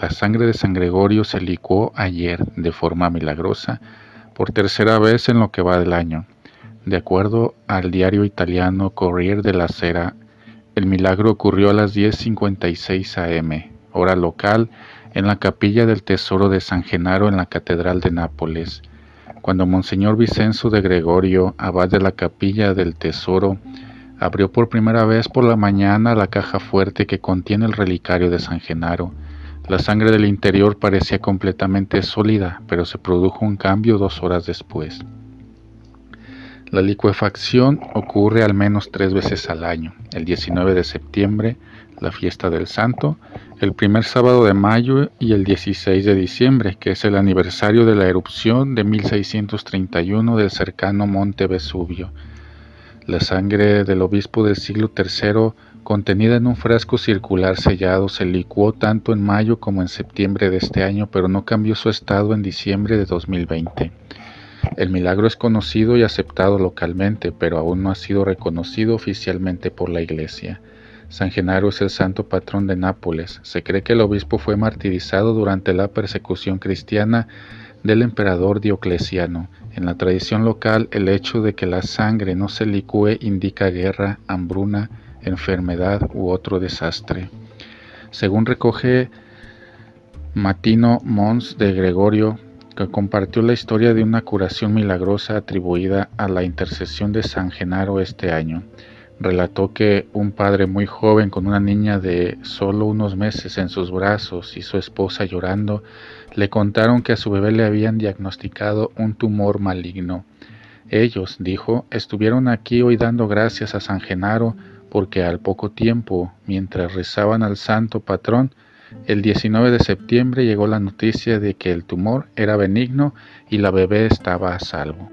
La sangre de San Gregorio se licuó ayer de forma milagrosa por tercera vez en lo que va del año. De acuerdo al diario italiano Corriere della Sera, el milagro ocurrió a las 10.56 am, hora local, en la capilla del Tesoro de San Genaro en la Catedral de Nápoles, cuando Monseñor Vicenzo de Gregorio, abad de la capilla del Tesoro, abrió por primera vez por la mañana la caja fuerte que contiene el relicario de San Genaro. La sangre del interior parecía completamente sólida, pero se produjo un cambio dos horas después. La licuefacción ocurre al menos tres veces al año, el 19 de septiembre, la fiesta del Santo, el primer sábado de mayo y el 16 de diciembre, que es el aniversario de la erupción de 1631 del cercano monte Vesubio. La sangre del obispo del siglo III, contenida en un frasco circular sellado, se licuó tanto en mayo como en septiembre de este año, pero no cambió su estado en diciembre de 2020. El milagro es conocido y aceptado localmente, pero aún no ha sido reconocido oficialmente por la Iglesia. San Genaro es el santo patrón de Nápoles. Se cree que el obispo fue martirizado durante la persecución cristiana del emperador Diocleciano. En la tradición local, el hecho de que la sangre no se licúe indica guerra, hambruna, enfermedad u otro desastre. Según recoge Matino Mons de Gregorio, que compartió la historia de una curación milagrosa atribuida a la intercesión de San Genaro este año relató que un padre muy joven con una niña de solo unos meses en sus brazos y su esposa llorando le contaron que a su bebé le habían diagnosticado un tumor maligno. Ellos, dijo, estuvieron aquí hoy dando gracias a San Genaro porque al poco tiempo, mientras rezaban al santo patrón, el 19 de septiembre llegó la noticia de que el tumor era benigno y la bebé estaba a salvo.